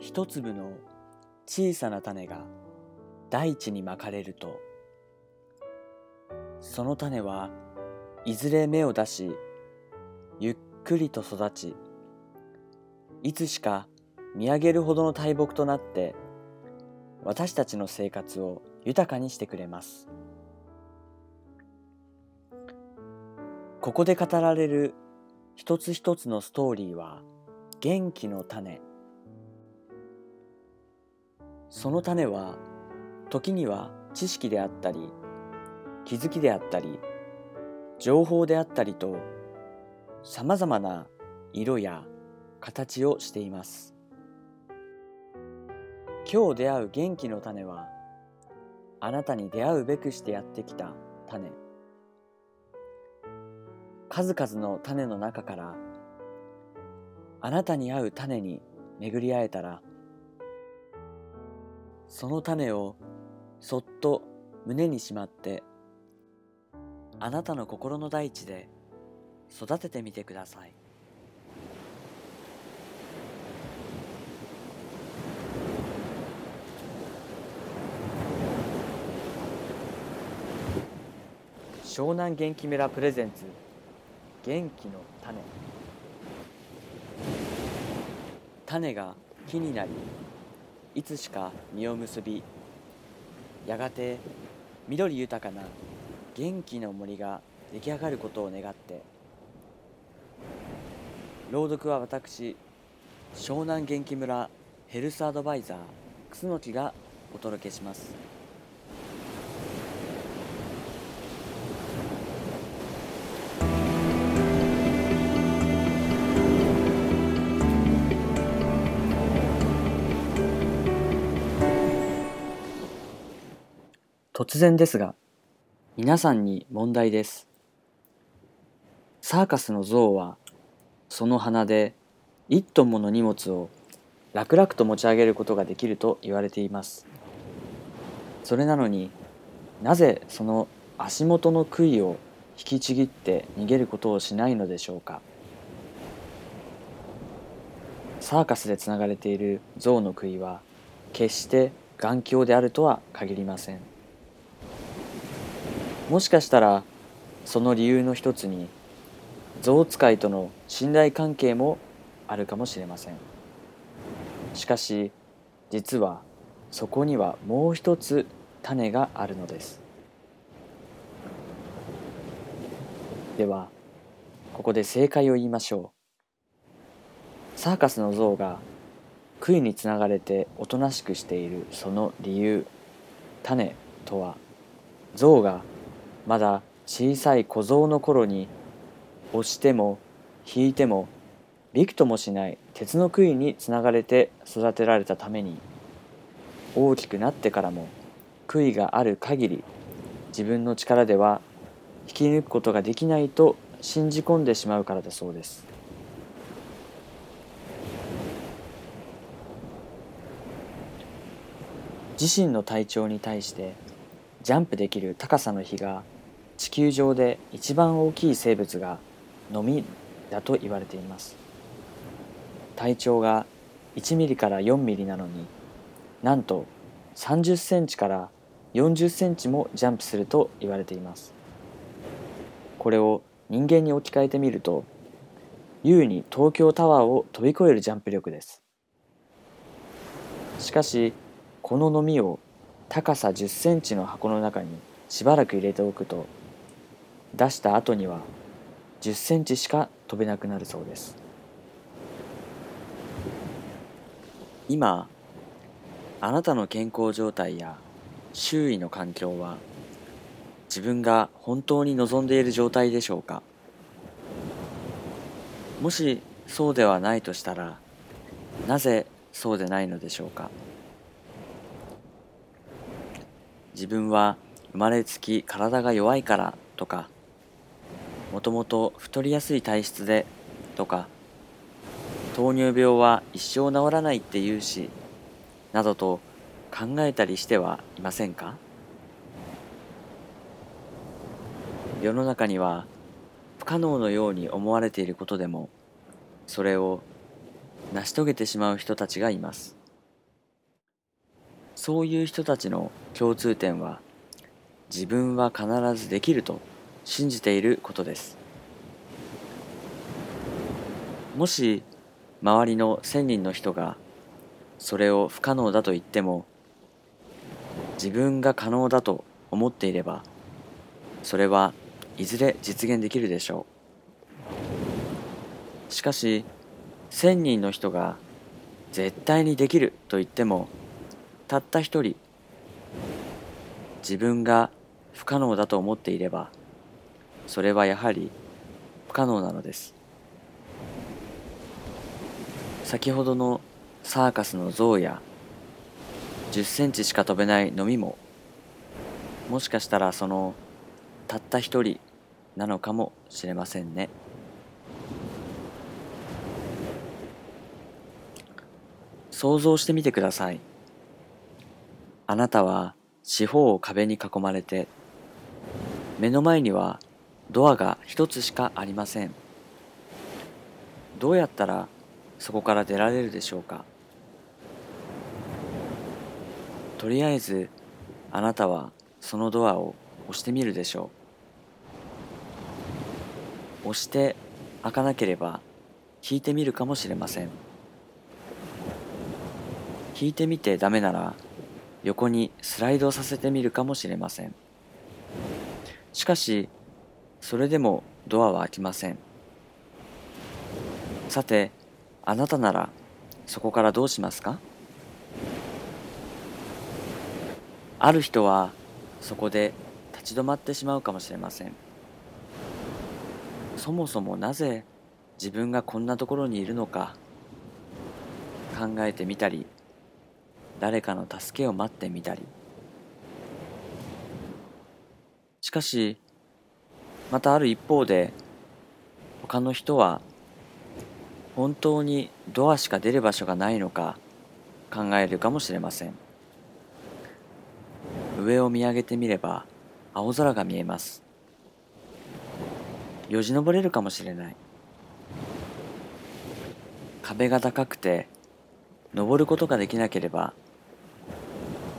一粒の小さな種が大地にまかれるとその種はいずれ芽を出しゆっくりと育ちいつしか見上げるほどの大木となって私たちの生活を豊かにしてくれます。ここで語られる一つ一つのストーリーは元気の種。その種は時には知識であったり気づきであったり情報であったりとさまざまな色や形をしています。今日出会う元気の種はあなたに出会うべくしてやってきた種。数々の種の中からあなたに合う種に巡り会えたらその種をそっと胸にしまってあなたの心の大地で育ててみてください。湘南元気村プレゼンツ元気の種。種が木になりいつしか実を結びやがて緑豊かな元気の森が出来上がることを願って朗読は私湘南元気村ヘルスアドバイザー楠木がお届けします。突然ですが皆さんに問題です。サーカスの象はその鼻で1トンもの荷物を楽々と持ち上げることができると言われています。それなのになぜその足元の杭を引きちぎって逃げることをしないのでしょうか。サーカスでつながれている象の杭は決して眼鏡であるとは限りません。もしかしたらその理由の一つに象使いとの信頼関係もあるかもしれません。しかし実はそこにはもう一つ種があるのです。ではここで正解を言いましょう。サーカスの象が杭につながれておとなしくしているその理由種とは？象がまだ小さい小僧の頃に押しても引いてもびくともしない鉄の杭につながれて育てられたために大きくなってからも杭がある限り自分の力では引き抜くことができないと信じ込んでしまうからだそうです。自身の体調に対してジャンプできる高さの比が地球上で一番大きい生物がのみだと言われています。体長が1ミリから4ミリなのになんと30センチから40センチもジャンプすると言われています。これを人間に置き換えてみると優に東京タワーを飛び越えるジャンプ力です。しかしこののみを高さ10センチの箱の中にしばらく入れておくと出した後には10センチしか飛べなくなるそうです。今あなたの健康状態や周囲の環境は自分が本当に望んでいる状態でしょうか？もしそうではないとしたらなぜそうでないのでしょうか？自分は生まれつき体が弱いからとかもともと太りやすい体質でとか糖尿病は一生治らないって言うしなどと考えたりしてはいませんか？世の中には不可能のように思われていることでもそれを成し遂げてしまう人たちがいます。そういう人たちの共通点は自分は必ずできると信じていることです。もし周りの1000人の人がそれを不可能だと言っても自分が可能だと思っていればそれはいずれ実現できるでしょう。しかし1000人の人が絶対にできると言ってもたった一人自分が不可能だと思っていればそれはやはり不可能なのです。先ほどのサーカスの象や10センチしか飛べないのみももしかしたらそのたった一人なのかもしれませんね。想像してみてください。あなたは四方を壁に囲まれて目の前にはドアが一つしかありません。どうやったらそこから出られるでしょうか？とりあえずあなたはそのドアを押してみるでしょう。押して開かなければ引いてみるかもしれません。引いてみてダメなら横にスライドさせてみるかもしれません。しかしそれでもドアは開きません。さてあなたならそこからどうしますか？ある人はそこで立ち止まってしまうかもしれません。そもそもなぜ自分がこんなところにいるのか？考えてみたり誰かの助けを待ってみたり。しかしまたある一方で他の人は本当にドアしか出る場所がないのか考えるかもしれません。上を見上げてみれば青空が見えます。よじ登れるかもしれない。壁が高くて登ることができなければ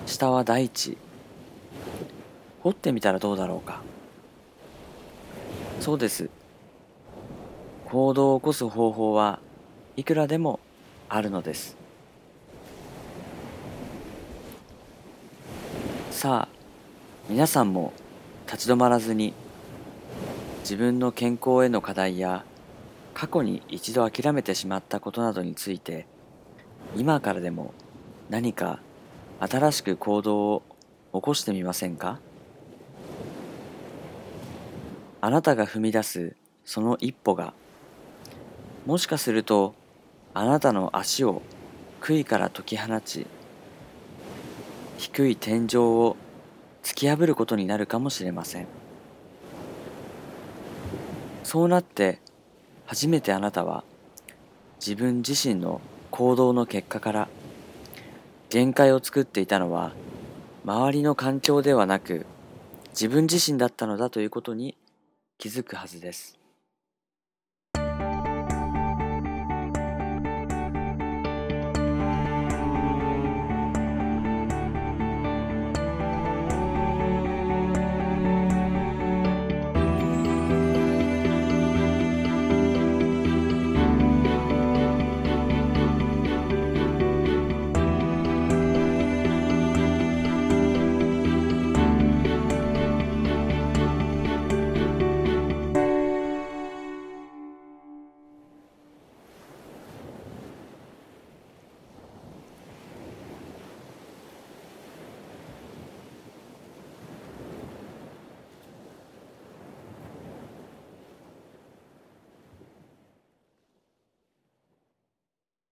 下は大地。掘ってみたらどうだろうか。そうです。行動を起こす方法はいくらでもあるのです。さあ皆さんも立ち止まらずに自分の健康への課題や過去に一度諦めてしまったことなどについて今からでも何か新しく行動を起こしてみませんか？あなたが踏み出すその一歩がもしかするとあなたの足を杭から解き放ち低い天井を突き破ることになるかもしれません。そうなって初めてあなたは自分自身の行動の結果から限界を作っていたのは周りの環境ではなく自分自身だったのだということに気づくはずです。